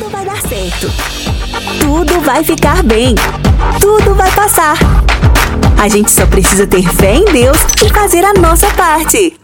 tudo vai dar certo. Tudo vai ficar bem. Tudo vai passar. A gente só precisa ter fé em Deus e fazer a nossa parte.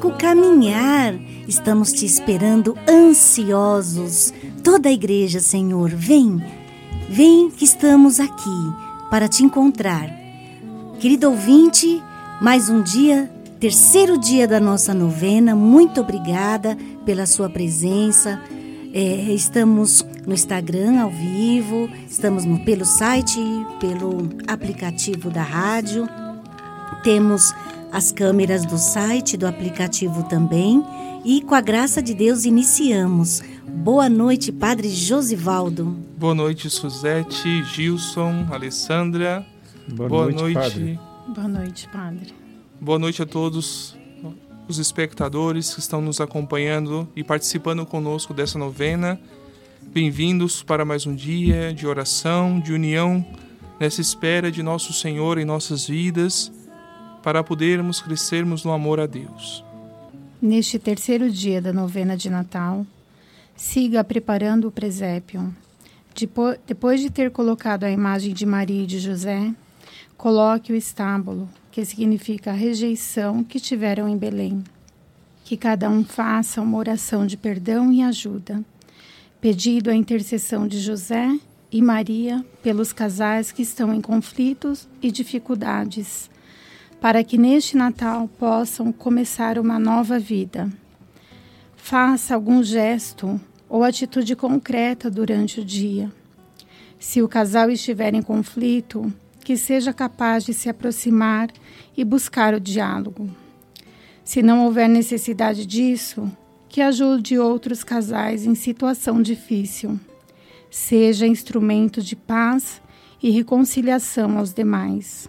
Conosco caminhar. Estamos te esperando ansiosos. Toda a igreja, Senhor, vem. Vem que estamos aqui para te encontrar. Querido ouvinte, mais um dia, terceiro dia da nossa novena. Muito obrigada pela sua presença. É, estamos no Instagram ao vivo, estamos no, pelo site, pelo aplicativo da rádio. Temos as câmeras do site, do aplicativo também. E com a graça de Deus iniciamos. Boa noite, Padre Josivaldo. Boa noite, Suzete, Gilson, Alessandra. Boa, noite, padre. Boa noite, Padre. Boa noite a todos os espectadores que estão nos acompanhando e participando conosco dessa novena. Bem-vindos para mais um dia de oração, de união, nessa espera de nosso Senhor em nossas vidas, para podermos crescermos no amor a Deus. Neste terceiro dia da novena de Natal, siga preparando o presépio. Depo- Depois de ter colocado a imagem de Maria e de José, coloque o estábulo, que significa a rejeição que tiveram em Belém. Que cada um faça uma oração de perdão e ajuda, pedido a intercessão de José e Maria pelos casais que estão em conflitos e dificuldades, para que neste Natal possam começar uma nova vida. Faça algum gesto ou atitude concreta durante o dia. Se o casal estiver em conflito, que seja capaz de se aproximar e buscar o diálogo. Se não houver necessidade disso, que ajude outros casais em situação difícil. Seja instrumento de paz e reconciliação aos demais.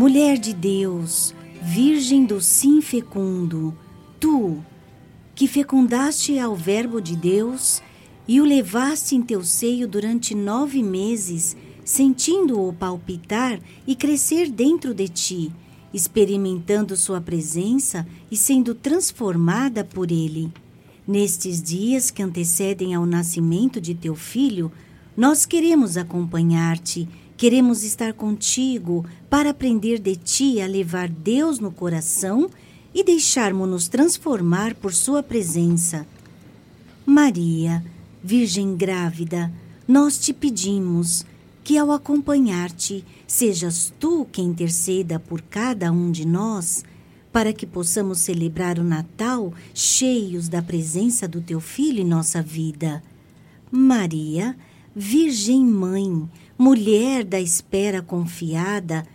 Mulher de Deus, Virgem do sim fecundo, tu, que fecundaste ao Verbo de Deus e o levaste em teu seio durante nove meses, sentindo-o palpitar e crescer dentro de ti, experimentando sua presença e sendo transformada por ele. Nestes dias que antecedem ao nascimento de teu filho, nós queremos acompanhar-te, queremos estar contigo para aprender de ti a levar Deus no coração e deixarmos-nos transformar por sua presença. Maria, Virgem grávida, nós te pedimos que ao acompanhar-te, sejas tu quem interceda por cada um de nós, para que possamos celebrar o Natal cheios da presença do teu Filho em nossa vida. Maria, Virgem Mãe, mulher da espera confiada,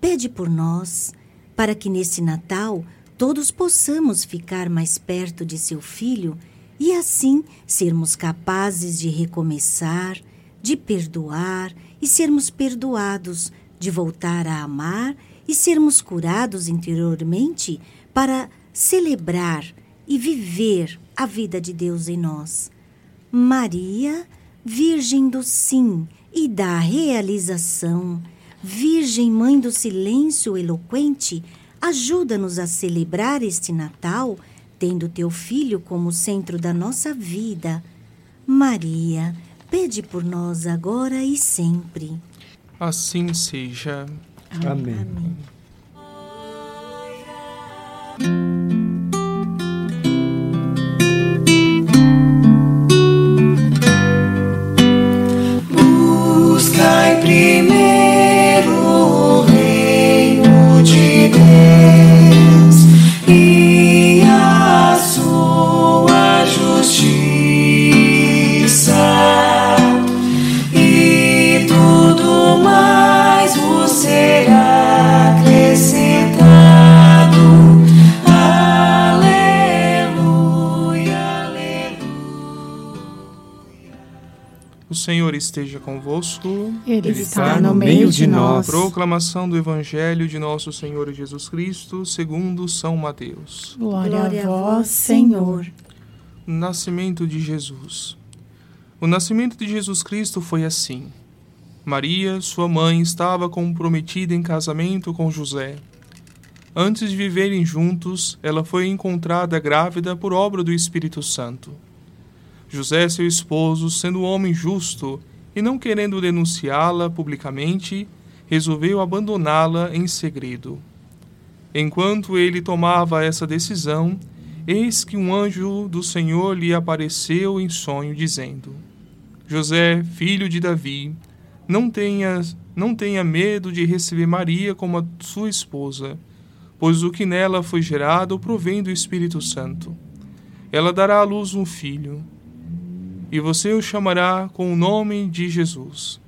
pede por nós, para que neste Natal todos possamos ficar mais perto de seu Filho e assim sermos capazes de recomeçar, de perdoar e sermos perdoados, de voltar a amar e sermos curados interiormente para celebrar e viver a vida de Deus em nós. Maria, Virgem do Sim e da realização, Virgem Mãe do Silêncio Eloquente, ajuda-nos a celebrar este Natal, tendo teu Filho como centro da nossa vida. Maria, pede por nós agora e sempre. Assim seja. Amém. Amém. O Senhor esteja convosco. Ele, Ele está no meio de nós. Proclamação do Evangelho de Nosso Senhor Jesus Cristo, segundo São Mateus. Glória, a vós, Senhor. Nascimento de Jesus. O nascimento de Jesus Cristo foi assim. Maria, sua mãe, estava comprometida em casamento com José. Antes de viverem juntos, ela foi encontrada grávida por obra do Espírito Santo. José, seu esposo, sendo homem justo e não querendo denunciá-la publicamente, resolveu abandoná-la em segredo. Enquanto ele tomava essa decisão, eis que um anjo do Senhor lhe apareceu em sonho, dizendo: José, filho de Davi, não tenha, não tenha medo de receber Maria como a sua esposa, pois o que nela foi gerado provém do Espírito Santo. Ela dará à luz um filho, e você o chamará com o nome de Jesus,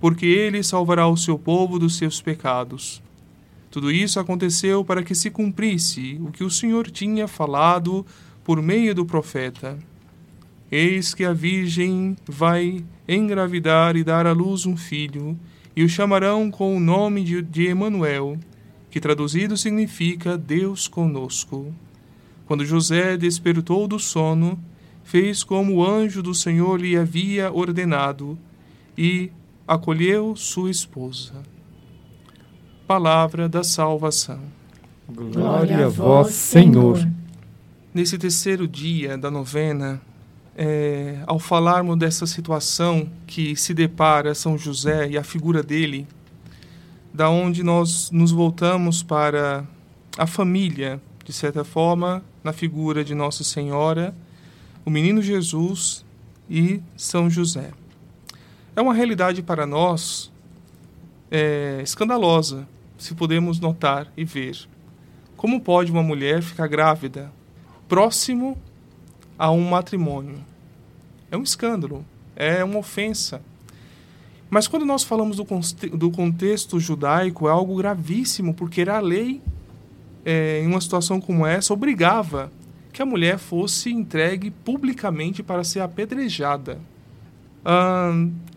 porque ele salvará o seu povo dos seus pecados. Tudo isso aconteceu para que se cumprisse o que o Senhor tinha falado por meio do profeta. Eis que a Virgem vai engravidar e dar à luz um filho, e o chamarão com o nome de, de Emanuel, que traduzido significa Deus conosco. Quando José despertou do sono, fez como o anjo do Senhor lhe havia ordenado e acolheu sua esposa. Palavra da salvação. Glória a vós, Senhor. Nesse terceiro dia da novena, é, ao falarmos dessa situação que se depara São José e a figura dele, da onde nós nos voltamos para a família, de certa forma, na figura de Nossa Senhora, o menino Jesus e São José. É uma realidade para nós é, escandalosa, se podemos notar e ver. Como pode uma mulher ficar grávida próximo a um matrimônio? É um escândalo, é uma ofensa. Mas quando nós falamos do, do contexto judaico, é algo gravíssimo, porque era a lei, é, em uma situação como essa, obrigava que a mulher fosse entregue publicamente para ser apedrejada.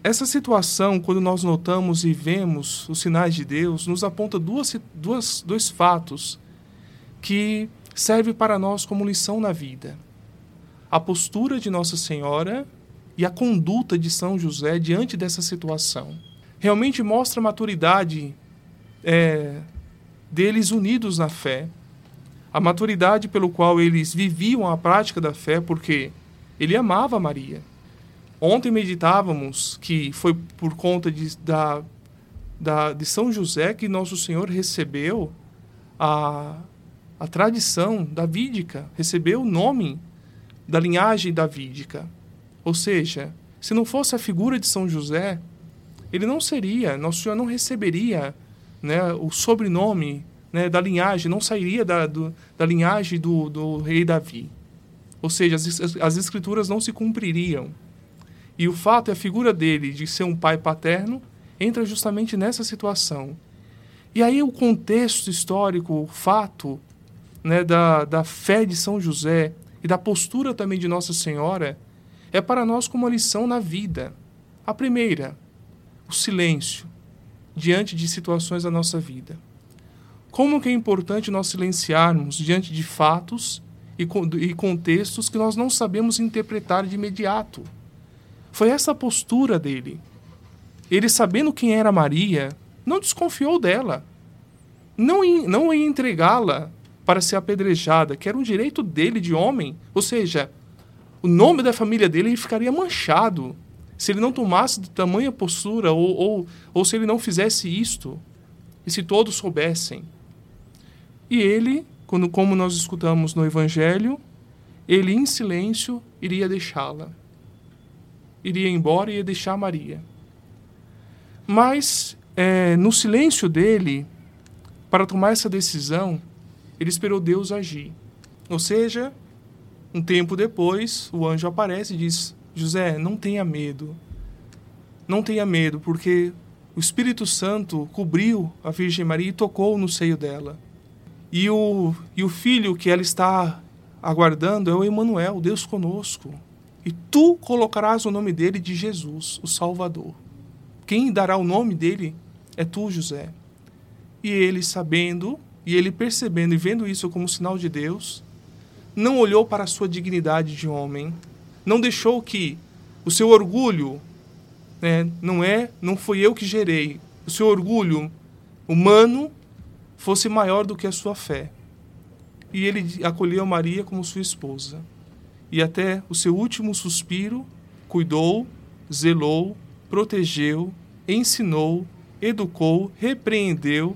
Essa situação, quando nós notamos e vemos os sinais de Deus, nos aponta duas, duas, dois fatos que servem para nós como lição na vida: a postura de Nossa Senhora e a conduta de São José diante dessa situação. Realmente mostra a maturidade é, deles unidos na fé, a maturidade pelo qual eles viviam a prática da fé, porque ele amava Maria. Ontem meditávamos que foi por conta de, da, da, de São José que Nosso Senhor recebeu a, a tradição davídica, recebeu o nome da linhagem davídica. Ou seja, se não fosse a figura de São José, ele não seria, Nosso Senhor não receberia né, o sobrenome né, da linhagem, não sairia da, do, da linhagem do, do rei Davi. Ou seja, as, as escrituras não se cumpririam. E o fato é a figura dele de ser um pai paterno entra justamente nessa situação. E aí o contexto histórico, o fato né, da, da fé de São José e da postura também de Nossa Senhora é para nós como uma lição na vida. A primeira, o silêncio diante de situações da nossa vida. Como que é importante nós silenciarmos diante de fatos e, e contextos que nós não sabemos interpretar de imediato. Foi essa a postura dele. Ele sabendo quem era Maria, não desconfiou dela. Não não ia entregá-la para ser apedrejada, que era um direito dele de homem. Ou seja, o nome da família dele ficaria manchado se ele não tomasse de tamanha postura ou, ou, ou se ele não fizesse isto. E se todos soubessem. E ele, quando, como nós escutamos no Evangelho, ele em silêncio iria deixá-la. Iria embora e ia deixar Maria. Mas, é, no silêncio dele, para tomar essa decisão, ele esperou Deus agir. Ou seja, um tempo depois, o anjo aparece e diz: José, não tenha medo. Não tenha medo, porque o Espírito Santo cobriu a Virgem Maria e tocou no seio dela. E o, e o filho que ela está aguardando é o Emanuel, Deus conosco. E tu colocarás o nome dele de Jesus, o Salvador. Quem dará o nome dele é tu, José. E ele, sabendo, e ele percebendo e vendo isso como sinal de Deus, não olhou para a sua dignidade de homem, não deixou que o seu orgulho, né, não é, não foi eu que gerei, o seu orgulho humano fosse maior do que a sua fé. E ele acolheu Maria como sua esposa. E até o seu último suspiro, cuidou, zelou, protegeu, ensinou, educou, repreendeu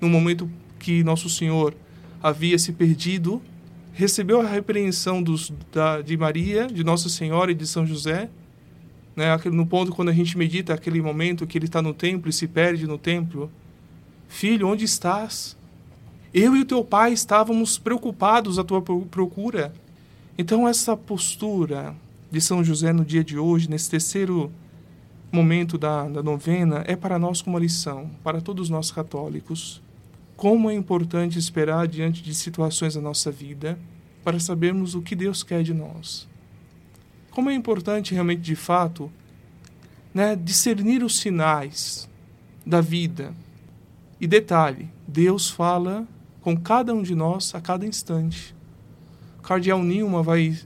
no momento que Nosso Senhor havia se perdido, recebeu a repreensão dos, da, de Maria, de Nossa Senhora e de São José, né, no ponto quando a gente medita aquele momento que ele está no templo e se perde no templo. Filho, onde estás? Eu e o teu pai estávamos preocupados à tua procura. Então, essa postura de São José no dia de hoje, nesse terceiro momento da, da novena, é para nós como lição, para todos nós católicos. Como é importante esperar diante de situações da nossa vida para sabermos o que Deus quer de nós. Como é importante realmente, de fato, né, discernir os sinais da vida. E detalhe, Deus fala com cada um de nós a cada instante. Cardeal Newman vai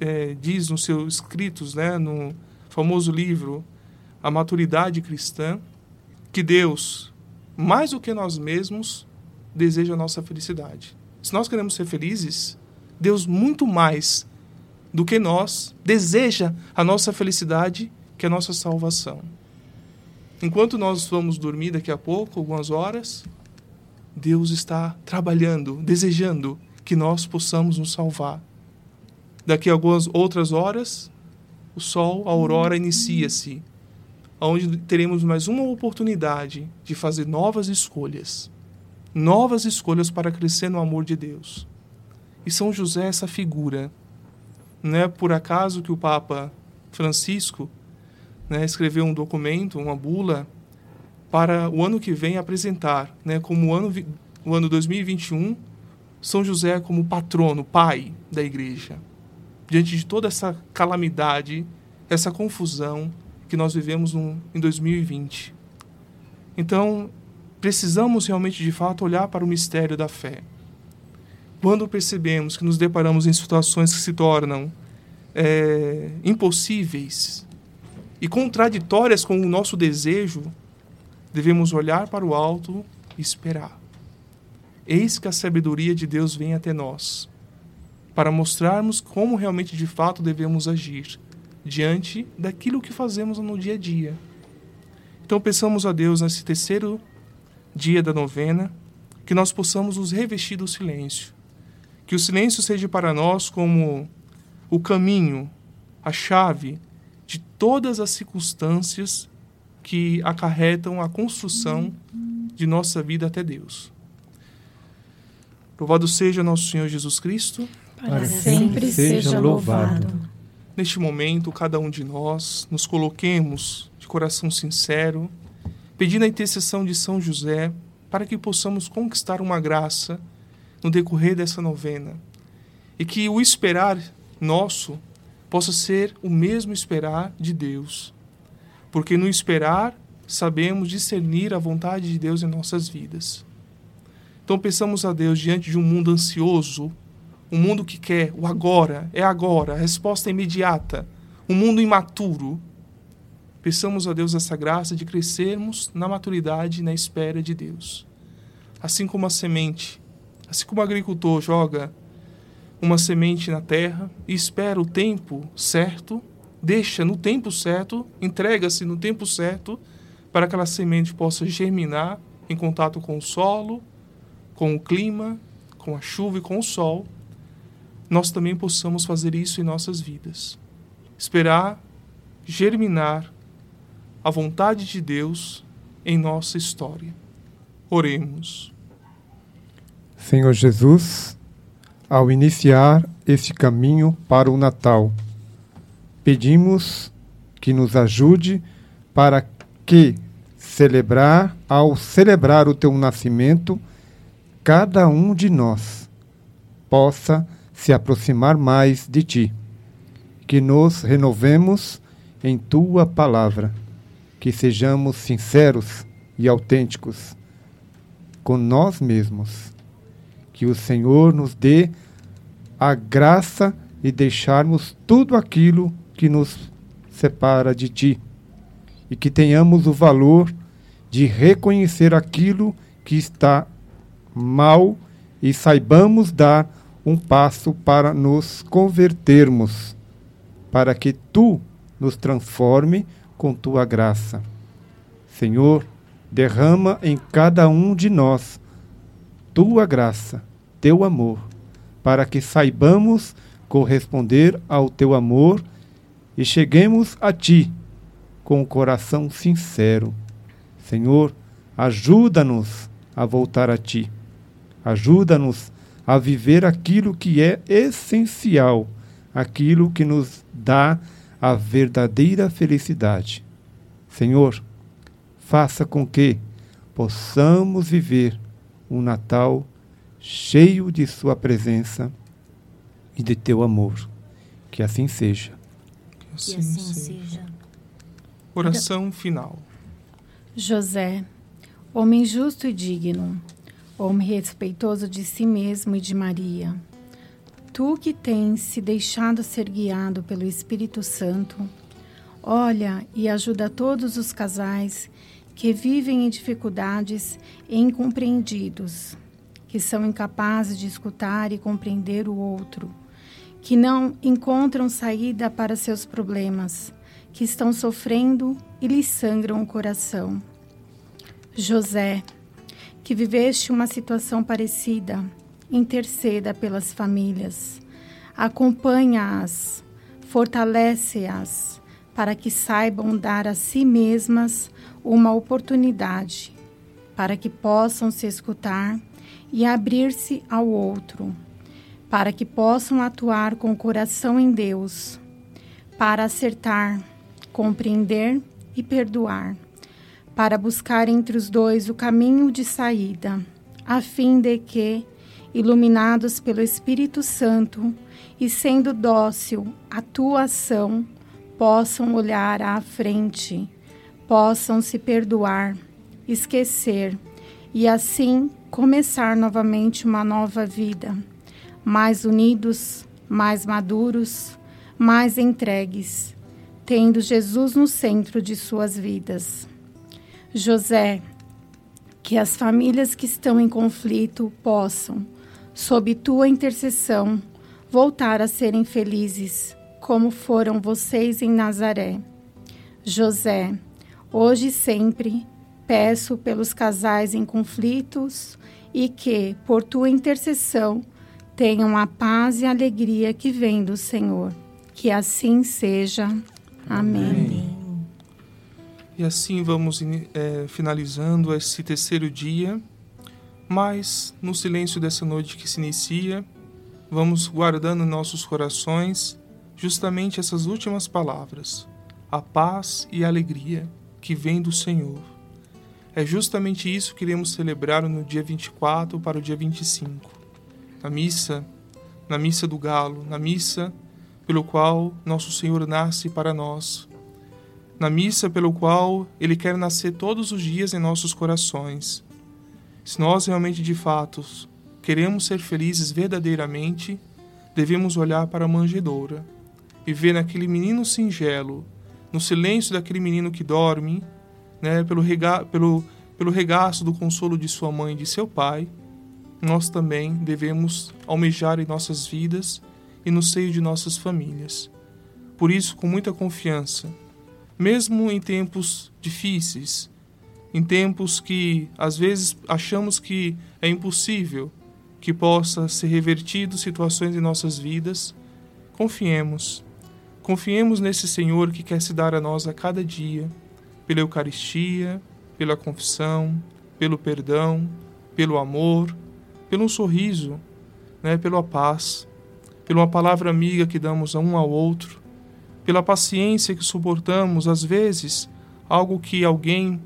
é, diz nos seus escritos, né, no famoso livro A Maturidade Cristã, que Deus mais do que nós mesmos, deseja a nossa felicidade. Se nós queremos ser felizes, Deus, muito mais do que nós, deseja a nossa felicidade, que a nossa salvação. Enquanto nós vamos dormir daqui a pouco, algumas horas, Deus está trabalhando, desejando que nós possamos nos salvar. Daqui a algumas outras horas, o sol, a aurora inicia-se onde teremos mais uma oportunidade de fazer novas escolhas. Novas escolhas para crescer no amor de Deus. E São José é essa figura. Não é por acaso que o Papa Francisco né, escreveu um documento, uma bula, para o ano que vem apresentar, né, como o ano, o ano 2021, São José como patrono, pai da igreja. Diante de toda essa calamidade, essa confusão, que nós vivemos no, em 2020. Então, precisamos realmente, de fato, olhar para o mistério da fé. Quando percebemos que nos deparamos em situações que se tornam é, impossíveis e contraditórias com o nosso desejo, devemos olhar para o alto e esperar. Eis que a sabedoria de Deus vem até nós, para mostrarmos como realmente de fato devemos agir diante daquilo que fazemos no dia a dia. Então, peçamos a Deus nesse terceiro dia da novena que nós possamos nos revestir do silêncio. Que o silêncio seja para nós como o caminho, a chave de todas as circunstâncias que acarretam a construção de nossa vida até Deus. Louvado seja nosso Senhor Jesus Cristo. Para sempre seja louvado. Neste momento, cada um de nós nos coloquemos de coração sincero, pedindo a intercessão de São José para que possamos conquistar uma graça no decorrer dessa novena e que o esperar nosso possa ser o mesmo esperar de Deus. Porque no esperar sabemos discernir a vontade de Deus em nossas vidas. Então peçamos a Deus diante de um mundo ansioso, um mundo que quer o agora, é agora, a resposta é imediata. Um mundo imaturo. Peçamos a Deus essa graça de crescermos na maturidade e na espera de Deus. Assim como a semente, assim como o agricultor joga uma semente na terra e espera o tempo certo, deixa no tempo certo, entrega-se no tempo certo para que aquela semente possa germinar em contato com o solo, com o clima, com a chuva e com o sol, nós também possamos fazer isso em nossas vidas. Esperar germinar a vontade de Deus em nossa história. Oremos. Senhor Jesus, ao iniciar este caminho para o Natal, pedimos que nos ajude para que celebrar, ao celebrar o teu nascimento, cada um de nós possa se aproximar mais de ti. Que nos renovemos em tua palavra, que sejamos sinceros e autênticos com nós mesmos. Que o Senhor nos dê a graça e deixarmos tudo aquilo que nos separa de ti. E que tenhamos o valor de reconhecer aquilo que está mal e saibamos dar um passo para nos convertermos, para que tu nos transforme com tua graça. Senhor, derrama em cada um de nós tua graça, teu amor, para que saibamos corresponder ao teu amor e cheguemos a ti com o coração sincero. Senhor, ajuda-nos a voltar a ti. Ajuda-nos a viver aquilo que é essencial, aquilo que nos dá a verdadeira felicidade. Senhor, faça com que possamos viver um Natal cheio de Sua presença e de Teu amor. Que assim seja. Que assim, que assim seja. seja. Oração final. José, homem justo e digno, homem respeitoso de si mesmo e de Maria, tu que tens se deixado ser guiado pelo Espírito Santo, olha e ajuda todos os casais que vivem em dificuldades e incompreendidos, que são incapazes de escutar e compreender o outro, que não encontram saída para seus problemas, que estão sofrendo e lhes sangram o coração. José, que viveste uma situação parecida, interceda pelas famílias, acompanha-as, fortalece-as, para que saibam dar a si mesmas uma oportunidade, para que possam se escutar e abrir-se ao outro, para que possam atuar com o coração em Deus, para acertar, compreender e perdoar para buscar entre os dois o caminho de saída, a fim de que, iluminados pelo Espírito Santo e sendo dócil à tua ação, possam olhar à frente, possam se perdoar, esquecer e assim começar novamente uma nova vida, mais unidos, mais maduros, mais entregues, tendo Jesus no centro de suas vidas. José, que as famílias que estão em conflito possam, sob tua intercessão, voltar a serem felizes, como foram vocês em Nazaré. José, hoje e sempre, peço pelos casais em conflitos e que, por tua intercessão, tenham a paz e a alegria que vem do Senhor. Que assim seja. Amém. Amém. E assim vamos é, finalizando esse terceiro dia, mas no silêncio dessa noite que se inicia, vamos guardando em nossos corações justamente essas últimas palavras: a paz e a alegria que vem do Senhor. É justamente isso que iremos celebrar no dia 24 para o dia 25. Na missa, na missa do galo, na missa pelo qual nosso Senhor nasce para nós, na missa pelo qual Ele quer nascer todos os dias em nossos corações. Se nós realmente de fato queremos ser felizes verdadeiramente, devemos olhar para a manjedoura e ver naquele menino singelo no silêncio daquele menino que dorme, né, pelo, rega pelo, pelo regaço do consolo de sua mãe e de seu pai, nós também devemos almejar em nossas vidas e no seio de nossas famílias. Por isso, com muita confiança, mesmo em tempos difíceis, em tempos que às vezes achamos que é impossível que possa ser revertido situações em nossas vidas, confiemos. Confiemos nesse Senhor que quer se dar a nós a cada dia, pela Eucaristia, pela confissão, pelo perdão, pelo amor, pelo sorriso, né, pela paz, pela palavra amiga que damos a um ao outro, pela paciência que suportamos às vezes algo que alguém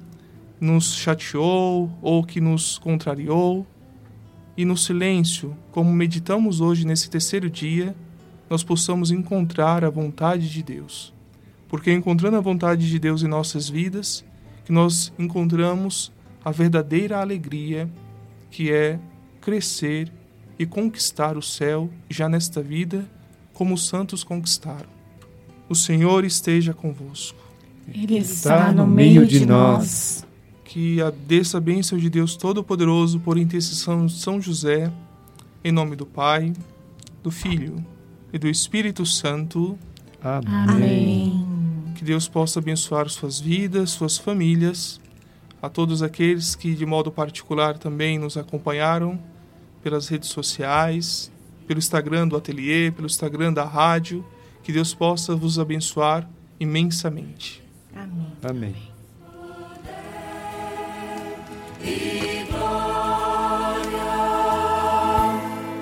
nos chateou ou que nos contrariou. E no silêncio, como meditamos hoje nesse terceiro dia, nós possamos encontrar a vontade de Deus. Porque encontrando a vontade de Deus em nossas vidas, que nós encontramos a verdadeira alegria, que é crescer e conquistar o céu já nesta vida, como os santos conquistaram. O Senhor esteja convosco. Ele está no meio de nós que a desça a bênção de Deus Todo-Poderoso por intercessão de São José, em nome do Pai, do Filho e do Espírito Santo. Amém. Que Deus possa abençoar suas vidas, suas famílias, a todos aqueles que de modo particular também nos acompanharam pelas redes sociais, pelo Instagram do Ateliê, pelo Instagram da rádio. Que Deus possa vos abençoar imensamente. Amém. Amém.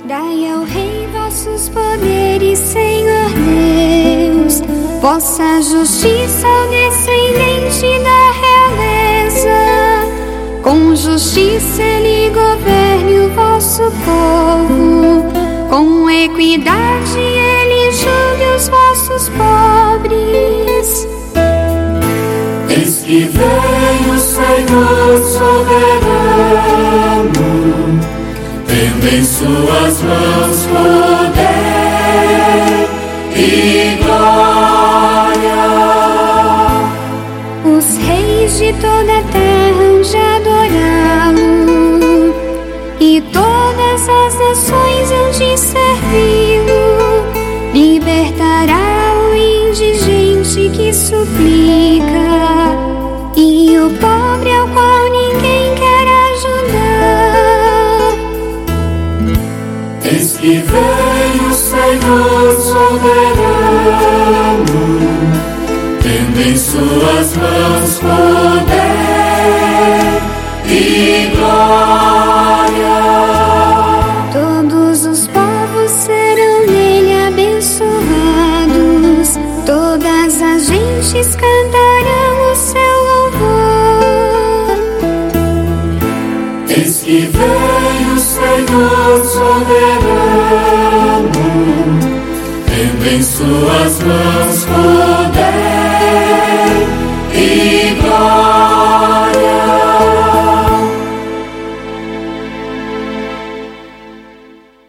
Dai ao Rei vossos poderes, Senhor vossa justiça descendente da realeza. Com justiça ele governe o vosso povo, com equidade ele julgue os vossos pobres. Eis que vem o Senhor soberano, tendo em suas mãos poder e glória. De toda a terra hão de adorá-lo, e todas as nações hão de servi-lo. Libertará o indigente que suplica, e o pobre ao qual ninguém quer ajudar. Eis que vem o Senhor soberano, tendo em suas mãos poder e glória. Todos os povos serão nele abençoados, todas as gentes cantarão o seu louvor. Eis que vem o Senhor soberano, tendo em suas mãos poder